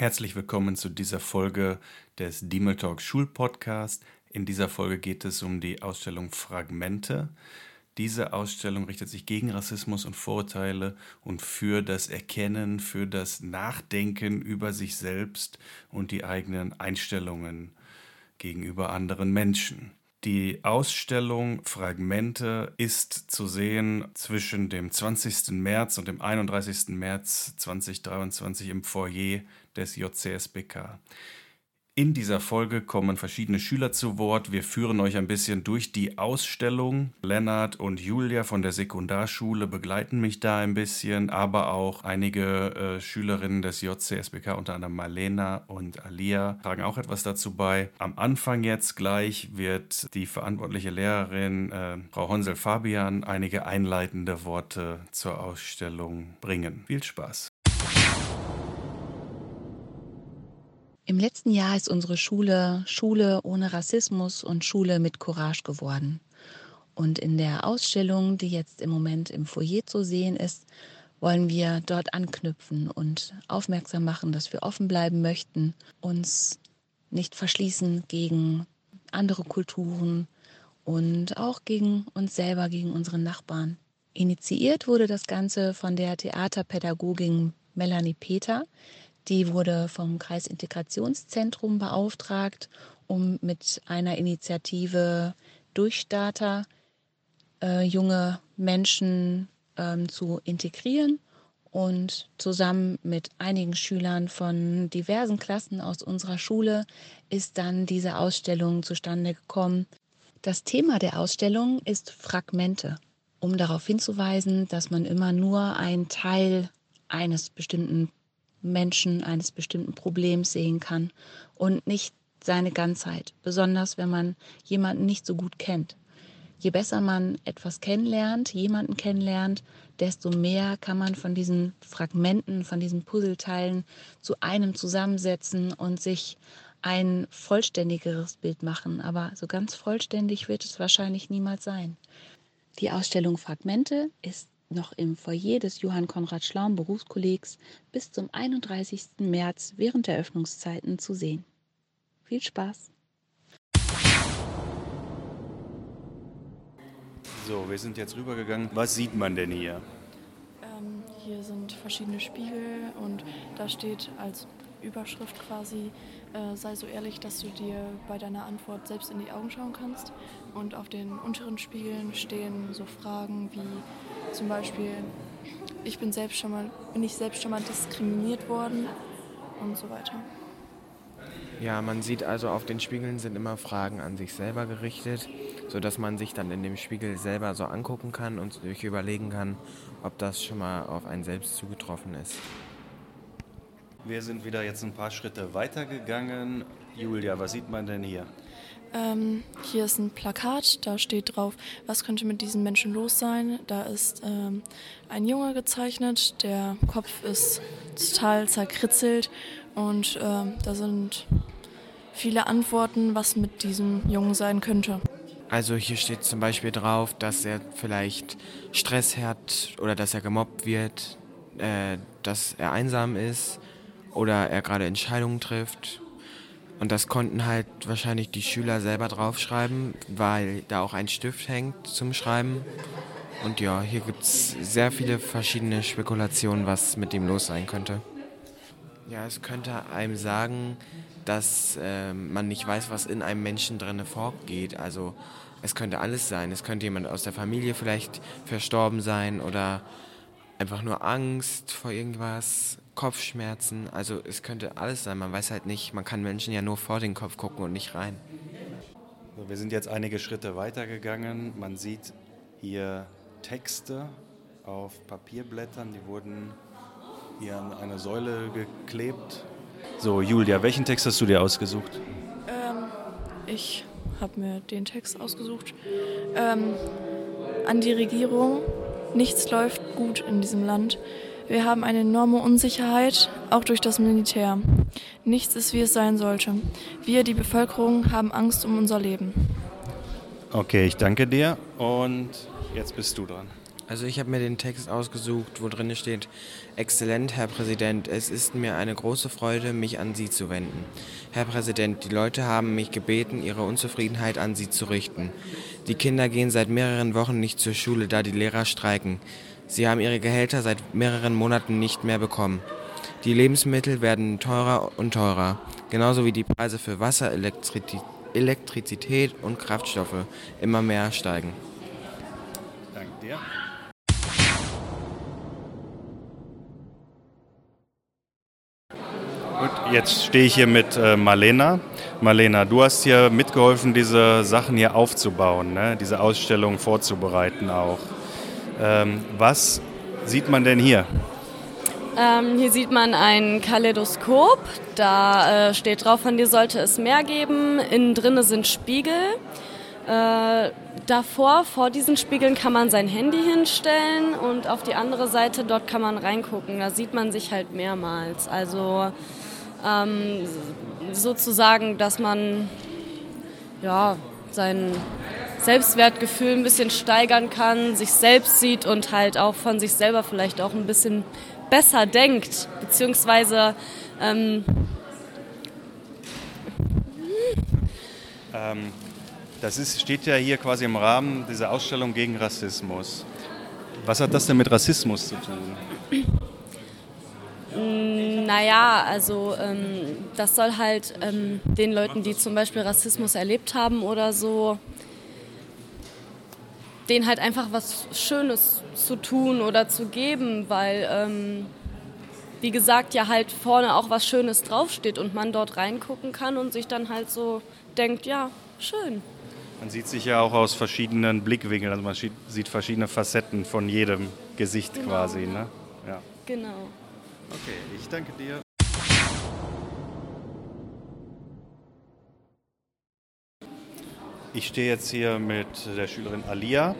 Herzlich willkommen zu dieser Folge des Demel Talk Schulpodcast. In dieser Folge geht es um die Ausstellung Fragmente. Diese Ausstellung richtet sich gegen Rassismus und Vorurteile und für das Erkennen, für das Nachdenken über sich selbst und die eigenen Einstellungen gegenüber anderen Menschen. Die Ausstellung Fragmente ist zu sehen zwischen dem 20. März und dem 31. März 2023 im Foyer des JCSBK. In dieser Folge kommen verschiedene Schüler zu Wort. Wir führen euch ein bisschen durch die Ausstellung. Lennart und Julia von der Sekundarschule begleiten mich da ein bisschen, aber auch einige äh, Schülerinnen des JCSBK, unter anderem Marlena und Alia, tragen auch etwas dazu bei. Am Anfang jetzt gleich wird die verantwortliche Lehrerin, äh, Frau Honsel-Fabian, einige einleitende Worte zur Ausstellung bringen. Viel Spaß! Im letzten Jahr ist unsere Schule Schule ohne Rassismus und Schule mit Courage geworden. Und in der Ausstellung, die jetzt im Moment im Foyer zu sehen ist, wollen wir dort anknüpfen und aufmerksam machen, dass wir offen bleiben möchten, uns nicht verschließen gegen andere Kulturen und auch gegen uns selber, gegen unsere Nachbarn. Initiiert wurde das Ganze von der Theaterpädagogin Melanie Peter, die wurde vom Kreisintegrationszentrum beauftragt, um mit einer Initiative Durchstarter äh, junge Menschen ähm, zu integrieren und zusammen mit einigen Schülern von diversen Klassen aus unserer Schule ist dann diese Ausstellung zustande gekommen. Das Thema der Ausstellung ist Fragmente, um darauf hinzuweisen, dass man immer nur einen Teil eines bestimmten Menschen eines bestimmten Problems sehen kann und nicht seine Ganzheit, besonders wenn man jemanden nicht so gut kennt. Je besser man etwas kennenlernt, jemanden kennenlernt, desto mehr kann man von diesen Fragmenten, von diesen Puzzleteilen zu einem zusammensetzen und sich ein vollständigeres Bild machen. Aber so ganz vollständig wird es wahrscheinlich niemals sein. Die Ausstellung Fragmente ist noch im Foyer des Johann Konrad Schlaum Berufskollegs bis zum 31. März während der Öffnungszeiten zu sehen. Viel Spaß! So, wir sind jetzt rübergegangen. Was sieht man denn hier? Ähm, hier sind verschiedene Spiegel und da steht als Überschrift quasi, äh, sei so ehrlich, dass du dir bei deiner Antwort selbst in die Augen schauen kannst. Und auf den unteren Spiegeln stehen so Fragen wie zum Beispiel, ich bin selbst schon mal, bin ich selbst schon mal diskriminiert worden und so weiter. Ja, man sieht also auf den Spiegeln sind immer Fragen an sich selber gerichtet, sodass man sich dann in dem Spiegel selber so angucken kann und sich überlegen kann, ob das schon mal auf einen selbst zugetroffen ist. Wir sind wieder jetzt ein paar Schritte weitergegangen. Julia, was sieht man denn hier? Ähm, hier ist ein Plakat, da steht drauf, was könnte mit diesem Menschen los sein. Da ist ähm, ein Junge gezeichnet, der Kopf ist total zerkritzelt und ähm, da sind viele Antworten, was mit diesem Jungen sein könnte. Also hier steht zum Beispiel drauf, dass er vielleicht Stress hat oder dass er gemobbt wird, äh, dass er einsam ist oder er gerade Entscheidungen trifft. Und das konnten halt wahrscheinlich die Schüler selber draufschreiben, weil da auch ein Stift hängt zum Schreiben. Und ja, hier gibt es sehr viele verschiedene Spekulationen, was mit ihm los sein könnte. Ja, es könnte einem sagen, dass äh, man nicht weiß, was in einem Menschen drin vorgeht. Also es könnte alles sein. Es könnte jemand aus der Familie vielleicht verstorben sein oder einfach nur Angst vor irgendwas. Kopfschmerzen. Also es könnte alles sein. Man weiß halt nicht, man kann Menschen ja nur vor den Kopf gucken und nicht rein. wir sind jetzt einige Schritte weitergegangen. Man sieht hier Texte auf Papierblättern, die wurden hier an eine Säule geklebt. So, Julia, welchen Text hast du dir ausgesucht? Ähm, ich habe mir den Text ausgesucht. Ähm, an die Regierung, nichts läuft gut in diesem Land. Wir haben eine enorme Unsicherheit, auch durch das Militär. Nichts ist, wie es sein sollte. Wir, die Bevölkerung, haben Angst um unser Leben. Okay, ich danke dir und jetzt bist du dran. Also ich habe mir den Text ausgesucht, wo drin steht, Exzellent, Herr Präsident, es ist mir eine große Freude, mich an Sie zu wenden. Herr Präsident, die Leute haben mich gebeten, ihre Unzufriedenheit an Sie zu richten. Die Kinder gehen seit mehreren Wochen nicht zur Schule, da die Lehrer streiken. Sie haben ihre Gehälter seit mehreren Monaten nicht mehr bekommen. Die Lebensmittel werden teurer und teurer, genauso wie die Preise für Wasser, Elektrizität und Kraftstoffe immer mehr steigen. Danke dir. Gut, jetzt stehe ich hier mit äh, Marlena. Marlena, du hast hier mitgeholfen, diese Sachen hier aufzubauen, ne? diese Ausstellung vorzubereiten auch. Ähm, was sieht man denn hier? Ähm, hier sieht man ein Kaleidoskop. Da äh, steht drauf, von dir sollte es mehr geben. Innen drinne sind Spiegel. Äh, davor, vor diesen Spiegeln, kann man sein Handy hinstellen und auf die andere Seite, dort kann man reingucken. Da sieht man sich halt mehrmals. Also ähm, sozusagen, dass man ja, sein Selbstwertgefühl ein bisschen steigern kann, sich selbst sieht und halt auch von sich selber vielleicht auch ein bisschen besser denkt, beziehungsweise ähm ähm, das ist, steht ja hier quasi im Rahmen dieser Ausstellung gegen Rassismus. Was hat das denn mit Rassismus zu tun? Naja, also ähm, das soll halt ähm, den Leuten, die zum Beispiel Rassismus erlebt haben oder so, denen halt einfach was Schönes zu tun oder zu geben, weil, ähm, wie gesagt, ja halt vorne auch was Schönes draufsteht und man dort reingucken kann und sich dann halt so denkt, ja, schön. Man sieht sich ja auch aus verschiedenen Blickwinkeln, also man sieht verschiedene Facetten von jedem Gesicht genau. quasi. Ne? Ja. Genau. Okay, ich danke dir. Ich stehe jetzt hier mit der Schülerin Alia.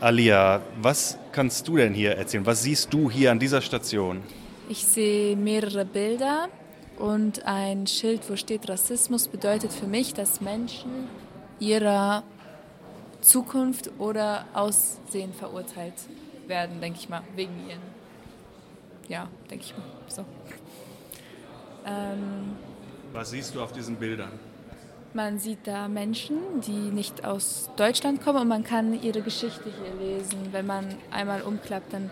Alia, was kannst du denn hier erzählen? Was siehst du hier an dieser Station? Ich sehe mehrere Bilder und ein Schild, wo steht Rassismus, bedeutet für mich, dass Menschen ihrer Zukunft oder Aussehen verurteilt werden, denke ich mal, wegen ihren ja, denke ich mal. So. Ähm, Was siehst du auf diesen Bildern? Man sieht da Menschen, die nicht aus Deutschland kommen und man kann ihre Geschichte hier lesen. Wenn man einmal umklappt, dann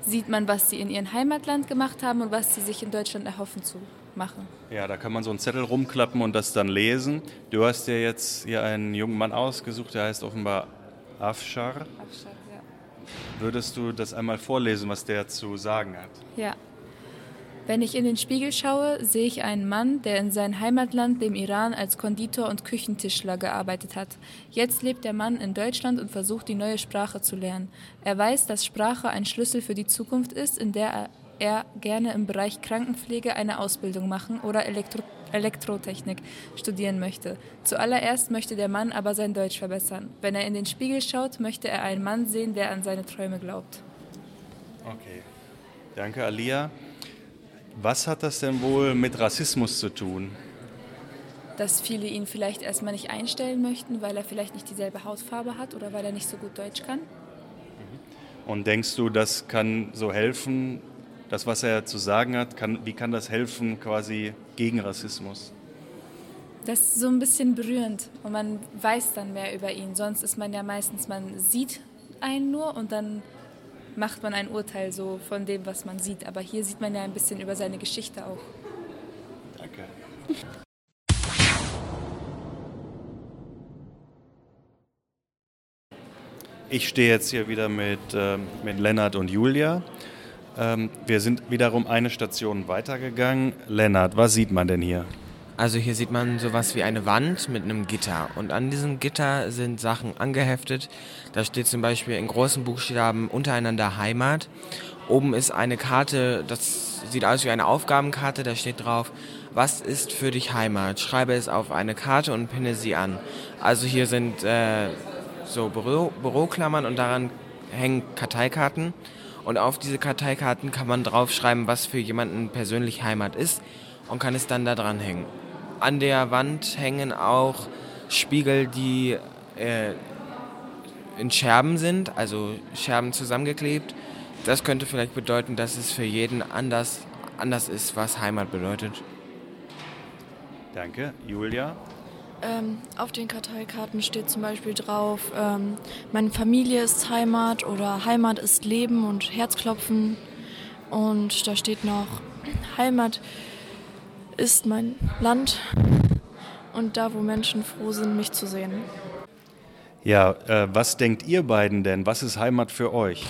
sieht man, was sie in ihrem Heimatland gemacht haben und was sie sich in Deutschland erhoffen zu machen. Ja, da kann man so einen Zettel rumklappen und das dann lesen. Du hast dir jetzt hier einen jungen Mann ausgesucht, der heißt offenbar Afshar. Afshar. Würdest du das einmal vorlesen, was der zu sagen hat? Ja. Wenn ich in den Spiegel schaue, sehe ich einen Mann, der in seinem Heimatland, dem Iran, als Konditor und Küchentischler gearbeitet hat. Jetzt lebt der Mann in Deutschland und versucht, die neue Sprache zu lernen. Er weiß, dass Sprache ein Schlüssel für die Zukunft ist, in der er er gerne im Bereich Krankenpflege eine Ausbildung machen oder Elektro Elektrotechnik studieren möchte. Zuallererst möchte der Mann aber sein Deutsch verbessern. Wenn er in den Spiegel schaut, möchte er einen Mann sehen, der an seine Träume glaubt. Okay. Danke, Alia. Was hat das denn wohl mit Rassismus zu tun? Dass viele ihn vielleicht erstmal nicht einstellen möchten, weil er vielleicht nicht dieselbe Hautfarbe hat oder weil er nicht so gut Deutsch kann. Und denkst du, das kann so helfen, das, was er zu sagen hat, kann, wie kann das helfen quasi gegen Rassismus? Das ist so ein bisschen berührend und man weiß dann mehr über ihn. Sonst ist man ja meistens, man sieht einen nur und dann macht man ein Urteil so von dem, was man sieht. Aber hier sieht man ja ein bisschen über seine Geschichte auch. Danke. Ich stehe jetzt hier wieder mit, äh, mit Lennart und Julia. Ähm, wir sind wiederum eine Station weitergegangen. Lennart, was sieht man denn hier? Also hier sieht man sowas wie eine Wand mit einem Gitter und an diesem Gitter sind Sachen angeheftet. Da steht zum Beispiel in großen Buchstaben untereinander Heimat. Oben ist eine Karte, das sieht aus wie eine Aufgabenkarte, da steht drauf, was ist für dich Heimat? Schreibe es auf eine Karte und pinne sie an. Also hier sind äh, so Büro, Büroklammern und daran hängen Karteikarten. Und auf diese Karteikarten kann man draufschreiben, was für jemanden persönlich Heimat ist und kann es dann da dran hängen. An der Wand hängen auch Spiegel, die äh, in Scherben sind, also Scherben zusammengeklebt. Das könnte vielleicht bedeuten, dass es für jeden anders, anders ist, was Heimat bedeutet. Danke. Julia? Ähm, auf den Karteikarten steht zum Beispiel drauf, ähm, meine Familie ist Heimat oder Heimat ist Leben und Herzklopfen. Und da steht noch, Heimat ist mein Land und da, wo Menschen froh sind, mich zu sehen. Ja, äh, was denkt ihr beiden denn? Was ist Heimat für euch?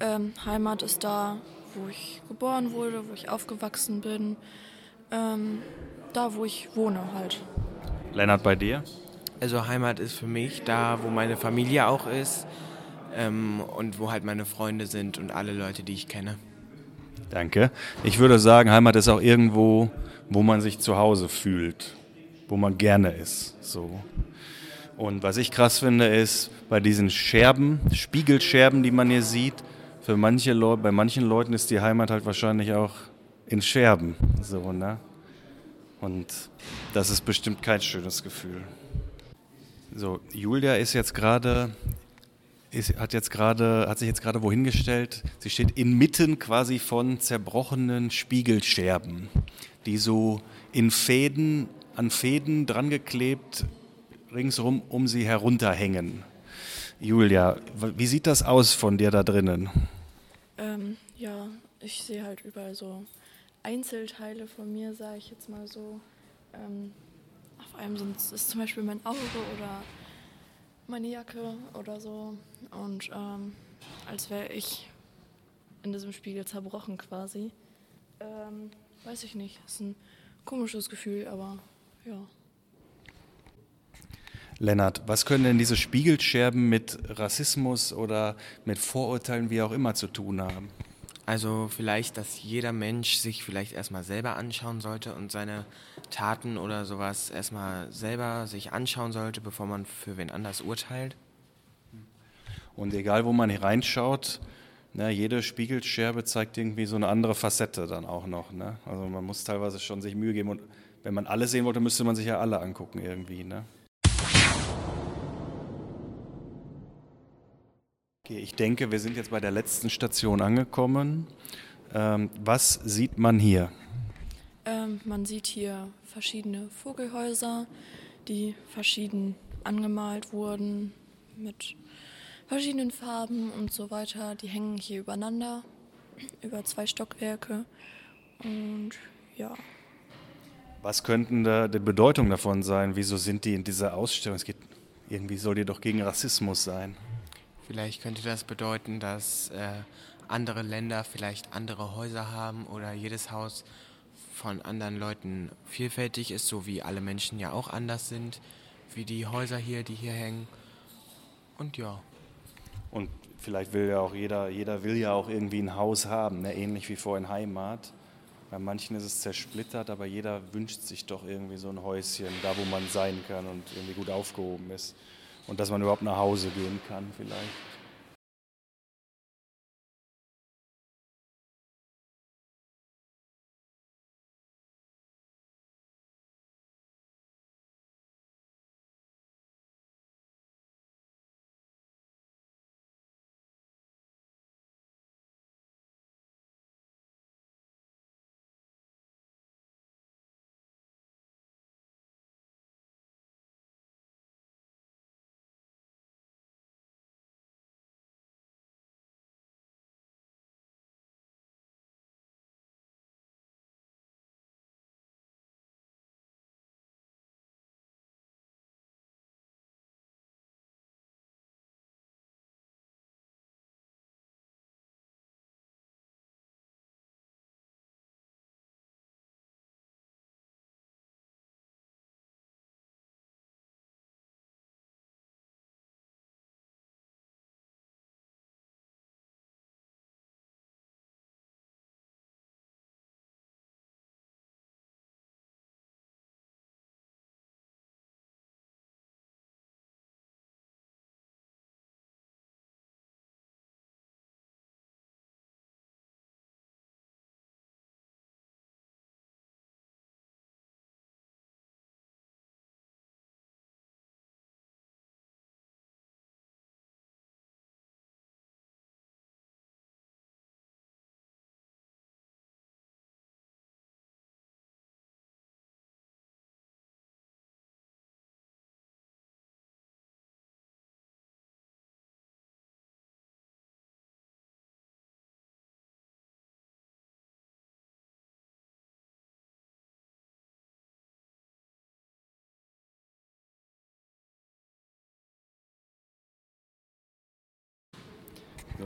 Ähm, Heimat ist da, wo ich geboren wurde, wo ich aufgewachsen bin, ähm, da, wo ich wohne halt. Lennart, bei dir? Also Heimat ist für mich da, wo meine Familie auch ist ähm, und wo halt meine Freunde sind und alle Leute, die ich kenne. Danke. Ich würde sagen, Heimat ist auch irgendwo, wo man sich zu Hause fühlt, wo man gerne ist. So. Und was ich krass finde, ist bei diesen Scherben, Spiegelscherben, die man hier sieht, für manche Leute, bei manchen Leuten ist die Heimat halt wahrscheinlich auch in Scherben. So, ne? Und das ist bestimmt kein schönes Gefühl. So, Julia ist jetzt gerade, hat jetzt gerade, hat sich jetzt gerade wohin gestellt. Sie steht inmitten quasi von zerbrochenen Spiegelscherben, die so in Fäden, an Fäden drangeklebt ringsrum um sie herunterhängen. Julia, wie sieht das aus von dir da drinnen? Ähm, ja, ich sehe halt überall so Einzelteile von mir, sage ich jetzt mal so. Ähm, auf einem sind, ist zum Beispiel mein Auge oder meine Jacke oder so. Und ähm, als wäre ich in diesem Spiegel zerbrochen quasi. Ähm, weiß ich nicht. Ist ein komisches Gefühl, aber ja. Lennart, was können denn diese Spiegelscherben mit Rassismus oder mit Vorurteilen, wie auch immer, zu tun haben? Also vielleicht, dass jeder Mensch sich vielleicht erstmal selber anschauen sollte und seine Taten oder sowas erstmal selber sich anschauen sollte, bevor man für wen anders urteilt. Und egal, wo man reinschaut, ne, jede Spiegelscherbe zeigt irgendwie so eine andere Facette dann auch noch. Ne? Also man muss teilweise schon sich Mühe geben und wenn man alle sehen wollte, müsste man sich ja alle angucken irgendwie. Ne? Okay, ich denke, wir sind jetzt bei der letzten Station angekommen. Ähm, was sieht man hier? Ähm, man sieht hier verschiedene Vogelhäuser, die verschieden angemalt wurden mit verschiedenen Farben und so weiter. Die hängen hier übereinander, über zwei Stockwerke. Und ja. Was könnten da die Bedeutung davon sein? Wieso sind die in dieser Ausstellung? Es geht, irgendwie soll die doch gegen Rassismus sein. Vielleicht könnte das bedeuten, dass äh, andere Länder vielleicht andere Häuser haben oder jedes Haus von anderen Leuten vielfältig ist, so wie alle Menschen ja auch anders sind, wie die Häuser hier, die hier hängen. Und ja. Und vielleicht will ja auch jeder, jeder will ja auch irgendwie ein Haus haben, ne? ähnlich wie vorhin Heimat. Bei manchen ist es zersplittert, aber jeder wünscht sich doch irgendwie so ein Häuschen, da wo man sein kann und irgendwie gut aufgehoben ist und dass man überhaupt nach Hause gehen kann vielleicht.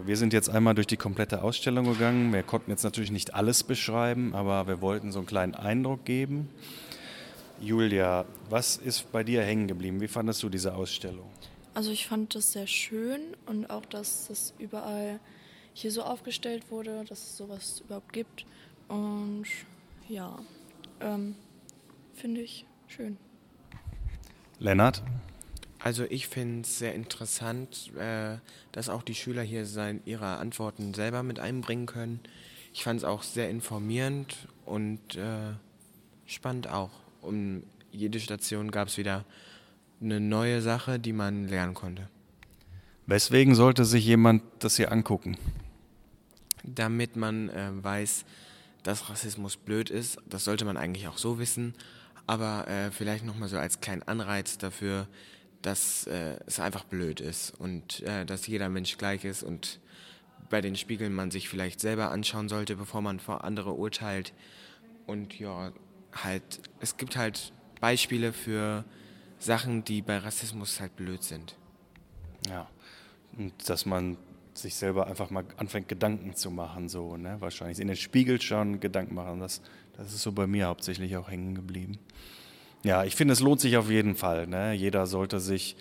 Wir sind jetzt einmal durch die komplette Ausstellung gegangen. Wir konnten jetzt natürlich nicht alles beschreiben, aber wir wollten so einen kleinen Eindruck geben. Julia, was ist bei dir hängen geblieben? Wie fandest du diese Ausstellung? Also ich fand das sehr schön und auch, dass es überall hier so aufgestellt wurde, dass es sowas überhaupt gibt. Und ja, ähm, finde ich schön. Lennart? Also ich finde es sehr interessant, äh, dass auch die Schüler hier sein, ihre Antworten selber mit einbringen können. Ich fand es auch sehr informierend und äh, spannend auch. Um jede Station gab es wieder eine neue Sache, die man lernen konnte. Weswegen sollte sich jemand das hier angucken? Damit man äh, weiß, dass Rassismus blöd ist. Das sollte man eigentlich auch so wissen. Aber äh, vielleicht nochmal so als kleinen Anreiz dafür, dass äh, es einfach blöd ist und äh, dass jeder Mensch gleich ist und bei den Spiegeln man sich vielleicht selber anschauen sollte, bevor man vor andere urteilt. Und ja, halt, es gibt halt Beispiele für Sachen, die bei Rassismus halt blöd sind. Ja, und dass man sich selber einfach mal anfängt, Gedanken zu machen, so, ne? Wahrscheinlich in den Spiegel schauen, Gedanken machen. Das, das ist so bei mir hauptsächlich auch hängen geblieben. Ja, ich finde, es lohnt sich auf jeden Fall. Ne? Jeder sollte sich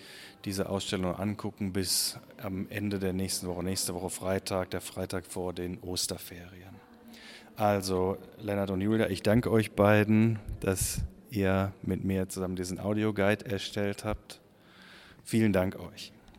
diese Ausstellung angucken bis am Ende der nächsten Woche, nächste Woche Freitag, der Freitag vor den Osterferien. Also, Lennart und Julia, ich danke euch beiden, dass ihr mit mir zusammen diesen Audioguide erstellt habt. Vielen Dank euch.